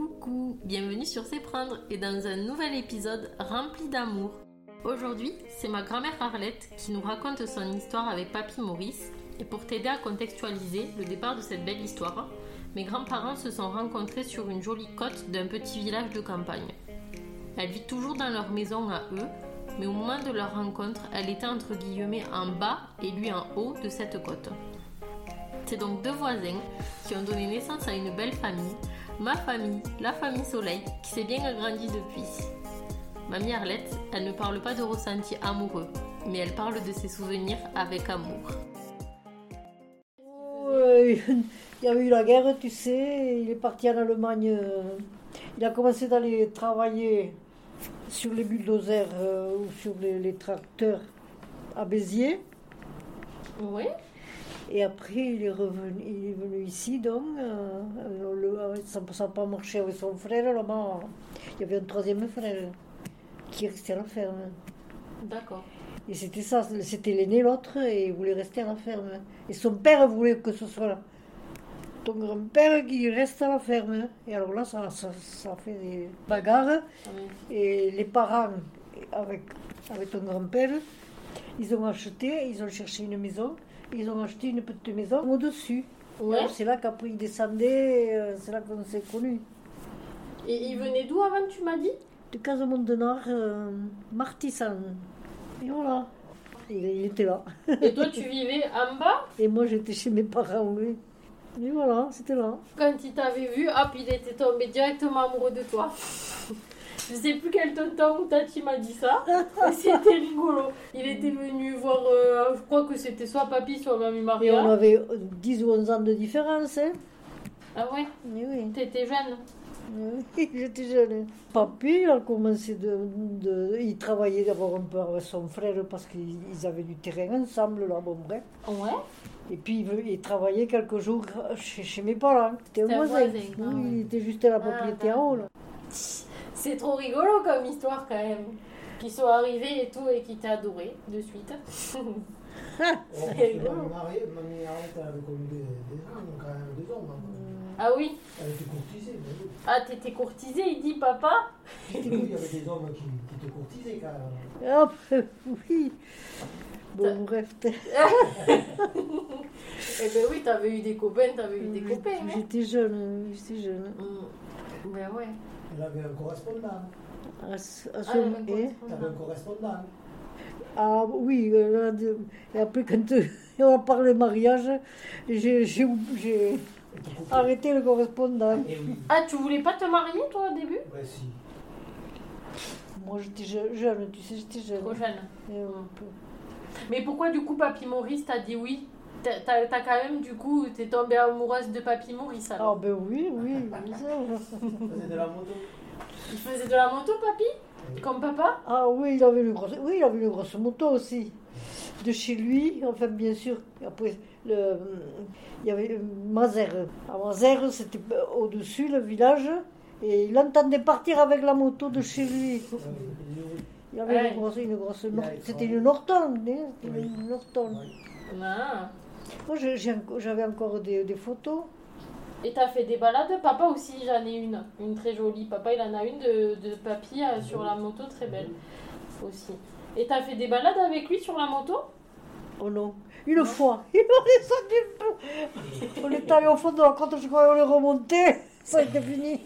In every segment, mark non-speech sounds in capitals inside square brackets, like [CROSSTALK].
coucou, bienvenue sur C'est Prendre et dans un nouvel épisode rempli d'amour. Aujourd'hui, c'est ma grand-mère Arlette qui nous raconte son histoire avec Papy Maurice. Et pour t'aider à contextualiser le départ de cette belle histoire, mes grands-parents se sont rencontrés sur une jolie côte d'un petit village de campagne. Elle vit toujours dans leur maison à eux, mais au moment de leur rencontre, elle était entre guillemets en bas et lui en haut de cette côte. C'est donc deux voisins qui ont donné naissance à une belle famille, ma famille, la famille Soleil, qui s'est bien agrandie depuis. Mamie Arlette, elle ne parle pas de ressenti amoureux, mais elle parle de ses souvenirs avec amour. Euh, il y a eu la guerre, tu sais, il est parti en Allemagne. euh, Il a commencé d'aller travailler sur les bulldozers euh, ou sur les, les tracteurs à Béziers. Oui Et après, il est revenu, il est venu ici, donc, euh, alors le- ça n'a pas marché avec son frère. Là-bas, il y avait un troisième frère qui restait à la ferme. D'accord. Et c'était ça, c'était l'aîné, l'autre, et il voulait rester à la ferme. Et son père voulait que ce soit ton grand-père qui reste à la ferme. Et alors là, ça, ça, ça fait des bagarres. Ah oui. Et les parents, avec, avec ton grand-père, ils ont acheté, ils ont cherché une maison. Ils ont acheté une petite maison au-dessus. Ouais. C'est là qu'après ils descendaient, euh, c'est là qu'on s'est connus. Et il venait d'où avant, tu m'as dit? De Casamont de Nord, euh, Martissan. Et voilà. Il, il était là. Et toi, [LAUGHS] tu vivais en bas? Et moi, j'étais chez mes parents, oui. Et voilà, c'était là. Quand il t'avait vu, hop, il était tombé directement amoureux de toi. [LAUGHS] Je sais plus quel tonton ou tati m'a dit ça. [LAUGHS] C'était rigolo. Il était venu voir, euh, je crois que c'était soit papy, soit mamie Et on Maria. avait euh, 10 ou 11 ans de différence, hein. Ah ouais? Et oui. T'étais jeune Oui, [LAUGHS] J'étais jeune. Papy, a commencé de, de- Il travaillait d'abord un peu avec son frère parce qu'ils ils avaient du terrain ensemble, là, bon, bref. Ouais. Et puis, il, travaillait quelques jours chez, chez mes parents. C'était un voisin. Oui, ah il était juste à la Ah, propriété en haut, là. C'est trop rigolo comme histoire quand même. Qu'ils soient arrivés et tout et qu'ils t'aient adoré de suite. [LAUGHS] C'est rigolo. Mamie Marie- mamie Arlette, elle avait connu des, des hommes, quand même, des hommes. hein. Ah oui Elle était courtisée, mais oui. Ah, t'étais courtisé, il dit papa Oui, il y avait des hommes qui, qui te courtisaient quand même. Hop, oui. Bon, bref. [LAUGHS] Eh ben oui, t'avais eu des copains, t'avais eu des copains. hein. J'étais jeune, j'étais jeune. Mm. Ben ouais. Elle avait un correspondant. À, ce- à Ah, ce- un correspondant. Ah oui, euh, là, de- et après quand euh, [LAUGHS] on a parlé mariage, j'ai arrêté le correspondant. Eh oui, Ah, tu voulais pas te marier toi au début? Ouais, si. Moi j'étais je- jeune, tu sais, j'étais jeune. Trop jeune. Et. Mais pourquoi du coup Papy Maurice t'a dit oui? T'as t'as- quand même du coup, t'es tombée amoureuse de Papy Maurice Ah alors ben oui, oui, oui, [LAUGHS] ça. Faisait de la moto. Il faisait de la moto Papy? Comme papa? Ah oui, il avait une grosse, oui, il avait une grosse moto aussi. De chez lui, enfin bien sûr. Après, le, il y avait le Mazères. À Mazères, c'était au-dessus, le village. Et il entendait partir avec la moto de chez lui. Euh, Il y avait Ouais. une grosse, une grosse Il C'était une Norton, hein, c'était Oui. une Norton. Ah. Moi, j'avais encore des, des photos. Et t'as fait des balades? Papa aussi, j'en ai une. Une très jolie. Papa, il en a une de, de papy euh, sur la moto, très belle aussi. Et t'as fait des balades avec lui sur la moto? Oh non, une fois, [LAUGHS] il est descendu le On est allé au fond de la côte, je crois qu'on est remonté. [LAUGHS] Ça a été fini.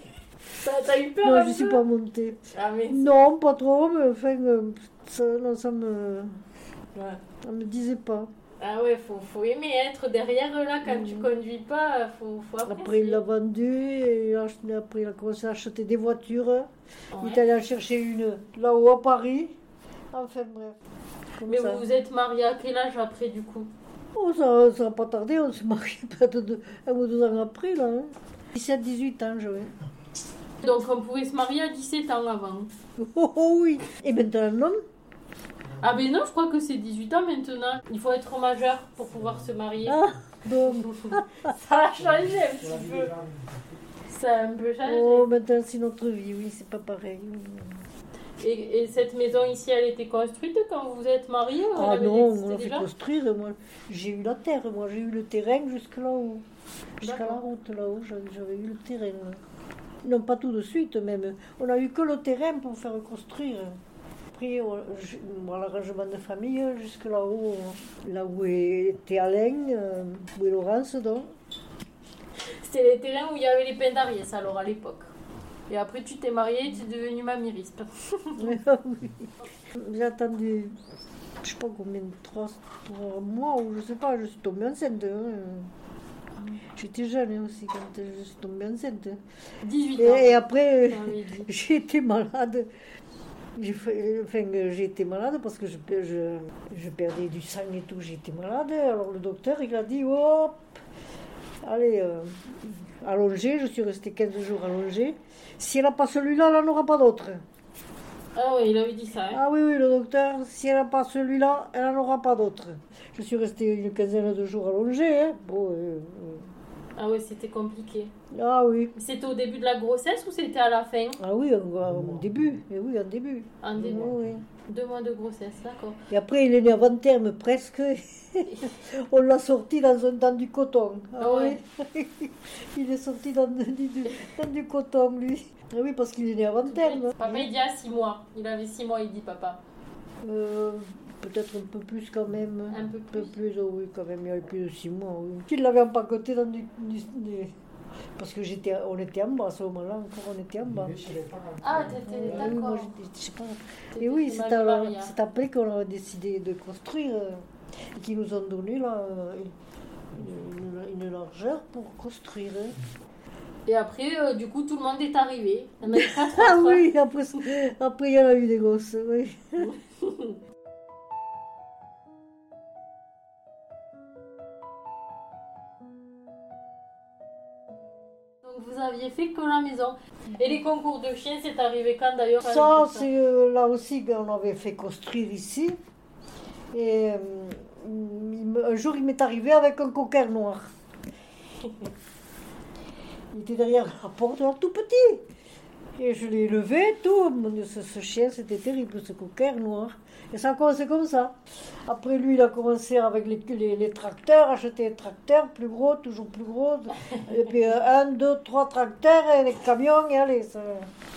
T'as eu peur Non, un je ne suis pas montée. Ah mais... Non, pas trop, mais enfin, euh, ça, non, ça me, Ouais. ça me disait pas. Ah ouais, faut, faut aimer être derrière là quand tu Mhm. conduis pas, faut, faut apprécier. Après, il l'a vendu, et après, il a commencé à acheter des voitures. Il est allé en chercher une là-haut à Paris. Enfin, bref. Comme Mais ça. vous vous êtes mariés à quel âge après du coup? Oh, ça n'a pas tardé, on s'est marié [LAUGHS] peut-être un ou deux ans après, là. Hein. 17-18 ans, j'avais. Donc on pouvait se marier à 17 ans avant. Oh, oh, oui. Et maintenant, non Ah ben non, je crois que c'est 18 ans maintenant. Il faut être majeur pour pouvoir se marier. Ah, bon. [LAUGHS] Ça a changé un petit peu. Ça a un peu changé. Oh, maintenant, c'est notre vie, oui, c'est pas pareil. Et, et cette maison ici, elle était construite quand vous êtes mariés Ah non, on l'a fait construire. Moi, j'ai eu la terre, moi, j'ai eu le terrain jusque là-haut. Jusqu'à la route là-haut, j'avais j'avais eu le terrain. Non, pas tout de suite même. On a eu que le terrain pour faire construire. Après, l'arrangement de famille, jusque là-haut, là où était Alain, euh, où est Laurence, donc. C'était les terrains où il y avait les d'Ariès alors à l'époque. Et après tu t'es mariée, tu es devenue mamie rispe. Ah [LAUGHS] oui. J'ai attendu, je sais pas combien, trois, trois mois, ou je sais pas, je suis tombée enceinte. hein. J'étais jeune aussi quand je suis tombée enceinte. 18 Et, ans. et après, dit. [LAUGHS] j'ai été malade. Enfin, été malade parce que je, je, je perdais du sang et tout. J'étais malade. Alors le docteur, il a dit hop, allez, euh, allongée. Je suis restée 15 jours allongée. Si elle n'a pas celui-là, elle n'en aura pas d'autre. Ah oui, il avait dit ça. hein. Ah oui, oui, le docteur, si elle n'a pas celui-là, elle n'en aura pas d'autre. Je suis restée une quinzaine de jours allongée. Hein. Bon, euh, Ah oui, c'était compliqué. ah oui. C'était au début de la grossesse ou c'était à la fin? Ah oui, au, au début. Et oui, en début. En début. Oui, oui. Deux mois de grossesse, d'accord. Et après, il est né avant terme presque. [LAUGHS] On l'a sorti dans, un, dans du coton. Ah ouais. oui. [LAUGHS] il est sorti dans, du- du- dans du coton, lui. Ah oui, parce qu'il est né avant terme. Papa, il dit à 6 mois. Il avait 6 mois, il dit papa. Euh, Peut-être un peu plus quand même. Un peu plus. plus, oh oui, quand même. Il y avait plus de six mois. Oui. Il l'avait empaqueté dans du. du- du- Parce que j'étais, on était en bas à ce moment-là, encore on était en bas. Ah, t'étais Ah oui, moi, d'accord. je sais pas. Et oui, c'est après qu'on a décidé de construire euh, et qu'ils nous ont donné là, euh, une, une- une largeur pour construire. hein. Et après, euh, du coup, tout le monde est arrivé. [LAUGHS] Ah oui, après, après il y en a eu des gosses. Oui. [LAUGHS] Fait que la maison. Et les concours de chiens, c'est arrivé quand d'ailleurs Ça, c'est euh, là aussi qu'on avait fait construire ici. Et euh, un jour, il m'est arrivé avec un cocker noir. Il était derrière la porte, alors tout petit. Et je l'ai levé, tout. Mon Dieu, ce, ce chien, c'était terrible, ce cocker noir. Et ça a commencé comme ça. Après lui, il a commencé avec les, les, les tracteurs, acheter des tracteurs plus gros, toujours plus gros. Et puis euh, un, deux, trois tracteurs et les camions, et allez, ça.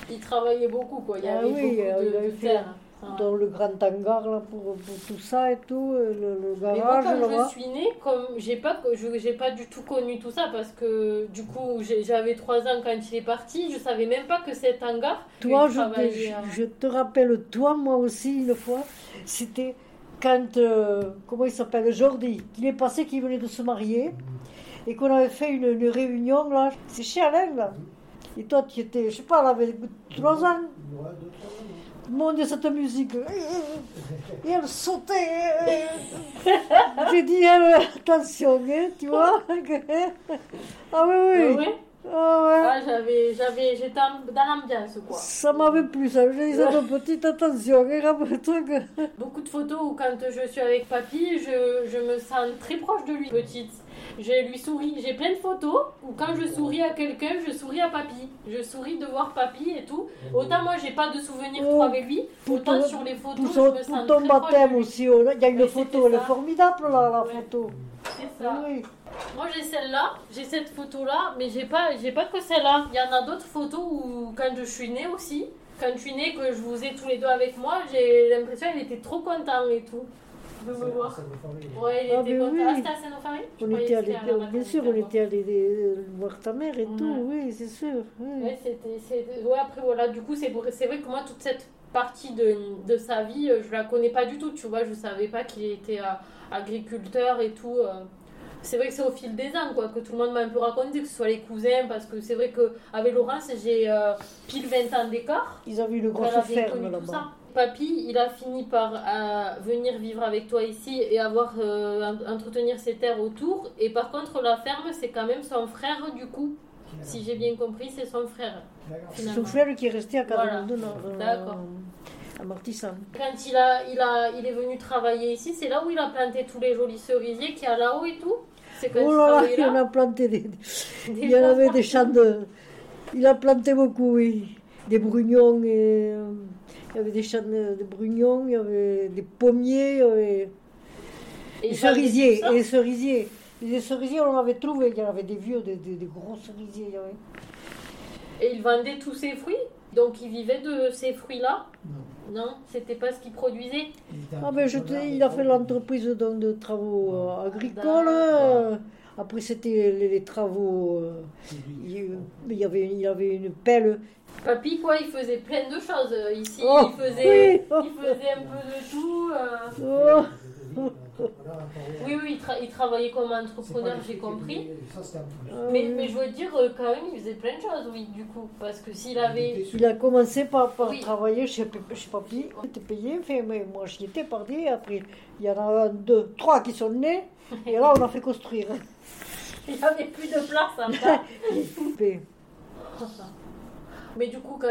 Il travaillait beaucoup, quoi. Il y Ah avait oui, beaucoup euh, de, il avait de fait terre. Ah. dans le grand hangar là, pour, pour tout ça et tout, euh, le, le Mais moi, garage quand je suis née, comme j'ai pas, je- j'ai pas du tout connu tout ça parce que du coup, j'avais 3 ans quand il est parti. Je savais même pas que cet hangar. Toi, je te, travaillait, je te rappelle, toi, moi aussi, une fois, c'était quand, euh, comment il s'appelle, Jordi, qu'il est passé, qu'il venait de se marier, et qu'on avait fait une, une réunion là. C'est chez Alain là. Et toi, tu étais, je sais pas, là, avec 3 ans. Ouais, deux, trois ans. Mon Dieu, cette musique. Et elle sautait. J'ai dit, attention, hein, tu vois. [LAUGHS] Ah oui, oui. ouais. Ah ouais. Ah, j'avais, j'avais, j'étais dans l'ambiance, quoi. Ça m'avait plu, ça. J'ai dit, cette petite attention. hein, rappelle-toi que... Beaucoup de photos où quand je suis avec papy, je, je me sens très proche de lui, petite. Je lui souris. J'ai plein de photos où quand je souris à quelqu'un, je souris à papy. Je souris de voir papy et tout. Autant moi, j'ai pas de souvenirs trop Oh, avec lui. Autant ton- sur les photos, Pour, je me pour sens ton très proche de baptême lui. aussi, oh, il y a une photo, elle est formidable, là, la Ouais. photo. C'est ça. Oui. Moi j'ai celle-là, j'ai cette photo-là, mais j'ai pas, j'ai pas que celle-là. Il y en a d'autres photos où quand je suis née aussi, quand je suis née, que je vous ai tous les deux avec moi, j'ai l'impression qu'il était trop content et tout de me voir. Famille. Ouais, il Ah, était content. oui. Ah, c'était à Je On était la bien sûr, on était allés euh, voir ta mère et Ouais. tout, oui, c'est sûr. oui. Ouais, c'était, ouais, après voilà, du coup, c'est, vrai- c'est vrai que moi, toute cette partie de, de sa vie, euh, je la connais pas du tout, tu vois, je savais pas qu'il était euh, agriculteur et tout. euh. C'est vrai que c'est au fil des ans, quoi, que tout le monde m'a un peu raconté, que ce soit les cousins, parce que c'est vrai qu'avec Laurence, j'ai euh, pile 20 ans d'écart. Ils avaient une Elle grosse avait ferme là-bas. ça. Papy, il a fini par euh, venir vivre avec toi ici et avoir euh, en- entretenir ses terres autour. Et par contre, la ferme, c'est quand même son frère, du coup. Si j'ai bien compris, c'est son frère. C'est son frère qui est resté à Voilà. 42 Nord, euh, D'accord. À Martissant. Quand il, a, il, a, il est venu travailler ici, c'est là où il a planté tous les jolis cerisiers qu'il y a là-haut et tout. Oh il là là, il en a planté des... [LAUGHS] Des Il y en avait des champs de... Il a planté beaucoup, oui. Des brugnons et... euh, Il y avait des champs de, de brugnons, il y avait des pommiers, il y avait Et des cerisiers. Et des cerisiers. Cerisiers, on en avait trouvé. Il y en avait des vieux, des, des- des gros cerisiers. il y avait. Et il vendait tous ses fruits Donc il vivait de ces fruits-là Non. C'était pas ce qu'il produisait Ah, ben, je te- il a fait l'entreprise donc, de travaux euh, agricoles. euh, Après, c'était les, les travaux. euh, il, il y avait, il avait une pelle. Papy, quoi, il faisait plein de choses. Ici, Oh, il, faisait, oui. il faisait un peu de tout. euh. Oh, Oui, oui, il, tra- il travaillait comme entrepreneur, j'ai compris. Ça, Mais, mais je veux dire, euh, quand même, il faisait plein de choses, oui, du coup. Parce que s'il avait. Il a commencé par, par Oui. travailler chez, chez Papy. Il était payé, mais moi j'y étais parti. Après, il y en a un, deux, trois qui sont nés. Et là, on a fait construire. [LAUGHS] Il n'y avait plus de place en. Et- [LAUGHS] Mais du coup, quand-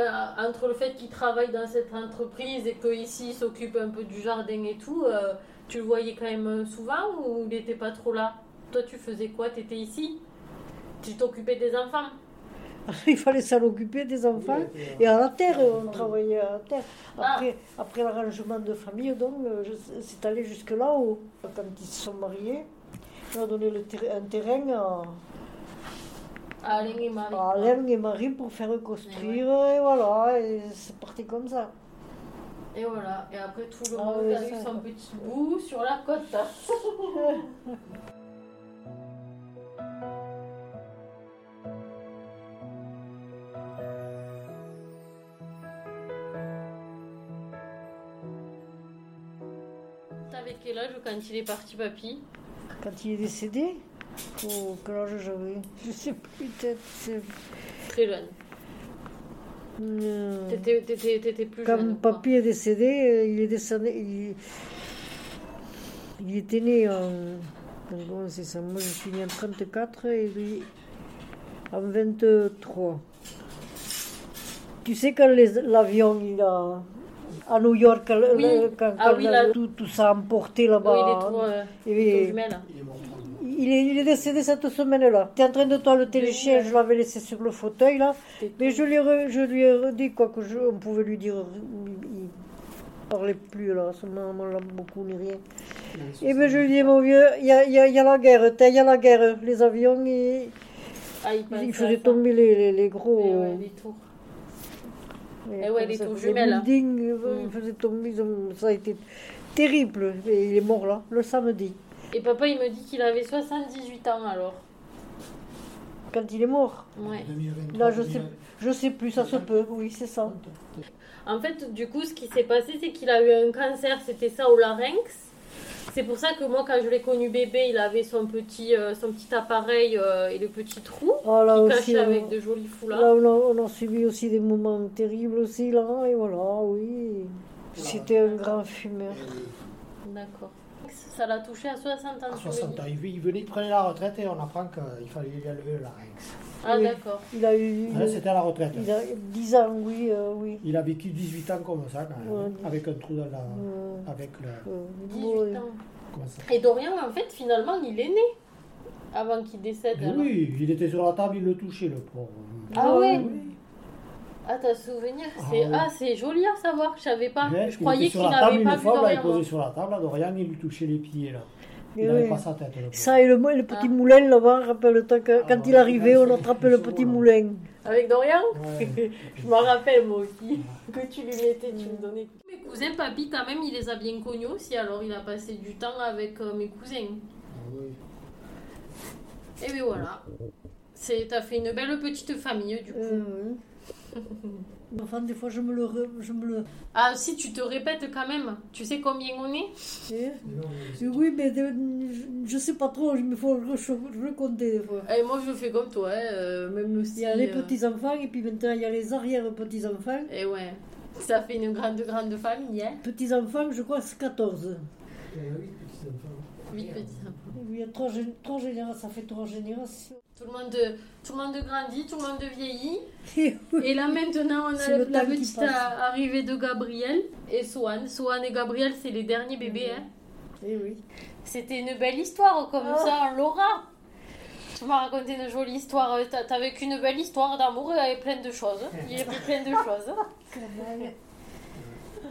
entre le fait qu'il travaille dans cette entreprise et qu'ici il s'occupe un peu du jardin et tout, euh, tu le voyais quand même souvent ou il n'était pas trop là? Toi, tu faisais quoi? Tu étais ici? Tu t'occupais des enfants? [LAUGHS] Il fallait s'en occuper des enfants. Et à la terre, on travaillait à la terre. Après, après l'arrangement de famille, donc, euh, c'est allé jusque là-haut. Quand ils se sont mariés, on a donné le ter- un terrain à, à Alain et Marie. à Alain et Marie pour faire construire. Et voilà, et c'est parti comme ça. Et voilà. Et après, tout le Ah monde oui, a eu ça. son petit bout sur la côte. [LAUGHS] T'avais quel âge quand il est parti, papy? Quand il est décédé, oh, quel âge j'avais? Je sais plus, peut-être. c'est- Très jeune. Euh, T'étais, t'étais, t'étais plus Quand jeune. quoi. papy est décédé, euh, il est décédé. Il, il était né en. Comment c'est ça Moi je suis né en 34 et lui en 23. Tu sais quand les- l'avion il a. À New York, Oui. le- quand, Ah quand oui, la- là- tout, tout ça a emporté Oui, là-bas. il est trop, euh, Et-. Il est, il est décédé cette semaine-là. Tu es en train de toi le téléchien, je l'avais laissé sur le fauteuil là. Mais je lui ai, re- je lui ai redit quoi que je, on pouvait lui dire. Il, il parlait plus là, son maman l'a beaucoup ni rien. Et bien je lui ai dit, mon vieux, il y a, il y a- il y a la guerre, il y a la guerre. Les avions, ils, Ah, il, pensait ils à faisaient ça. tomber les, les, les Eh gros. ouais, les tours. les- eh ouais, les ça, tours les jumelles, hein. buildings, euh, Mm. ils faisaient tomber, ils ça a été terrible. Et il est mort là, le samedi. Et papa, il me dit qu'il avait 78 ans alors. Quand il est mort. Ouais. 2023, Là, je sais, 2000. je sais plus, ça se peut, oui, c'est ça. En fait, du coup, ce qui s'est passé, c'est qu'il a eu un cancer, c'était ça au larynx. C'est pour ça que moi, quand je l'ai connu bébé, il avait son petit, euh, son petit appareil euh, et le petit trou Ah, là qui aussi, cachait on- avec de jolis foulards. Là, on a, on a subi aussi des moments terribles aussi, là, et voilà, oui. C'était un grand fumeur. D'accord. Ça l'a touché à 60 ans. À tu 60 veux ans, il, il venait de prendre la retraite et on apprend qu'il fallait lui enlever le larynx. Ah, Oui. d'accord. Il a eu Là, c'était à la retraite. il a 10 ans, oui, euh, oui. Il a vécu 18 ans comme ça, quand même, Ouais. avec un trou dans la. Euh, Avec le. euh, 18 oui. ans. Comment ça Et Dorian, en fait, finalement, il est né avant qu'il décède. Alors. Oui, il était sur la table, il le touchait, le pauvre. Ah ouais Oui. Ah, t'as souvenir Ah C'est oui. ah, c'est joli à savoir, je savais pas. Je il croyais qu'il n'avait une pas vu fois, là, il Dorian. posait sur la table, à Dorian, il lui touchait les pieds, là. Il n'avait oui. pas sa tête, pauvre. Ça et le, le petit Ah. moulin là-bas, rappelle-toi que quand Ah, il ouais, arrivait, on attrapait le petit là. moulin. Avec Dorian Ouais. [LAUGHS] Je m'en rappelle moi aussi. Que tu lui mettais, tu me donnais. Mes cousins, papy, quand même, il les a bien connus aussi. Alors, il a passé du temps avec euh, mes cousins. Ah oui. Et bien voilà. C'est, t'as fait une belle petite famille du coup. Oui. Enfin, des fois, je me le... re- je me le... Ah si, tu te répètes quand même. Tu sais combien on est Eh mais- Oui, mais de- je, sais pas trop, il me faut le compter des fois. Et moi, je fais comme toi, hein, euh, même Il si... y a les euh, petits-enfants et puis maintenant il y a les arrière-petits-enfants. Et ouais. Ça fait une grande, grande famille, hein. Petits-enfants, je crois c'est 14. Il y a huit petits enfants. Huit petits. Il y a trois, trois générations, ça fait trois générations. Tout le monde, tout le monde grandit, tout le monde vieillit. [LAUGHS] Et oui. Et là maintenant, on a le la petite arrivée de Gabriel et Swan. Swan et Gabriel, c'est les derniers bébés. Hein. Eh oui. C'était une belle histoire comme Ah. ça, Laura. Tu m'as raconté une jolie histoire. T'as t'as vécu une belle histoire d'amour avec plein de choses. Il y avait plein de [LAUGHS] choses.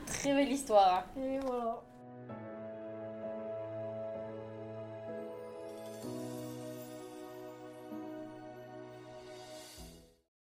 Très belle histoire. Et voilà.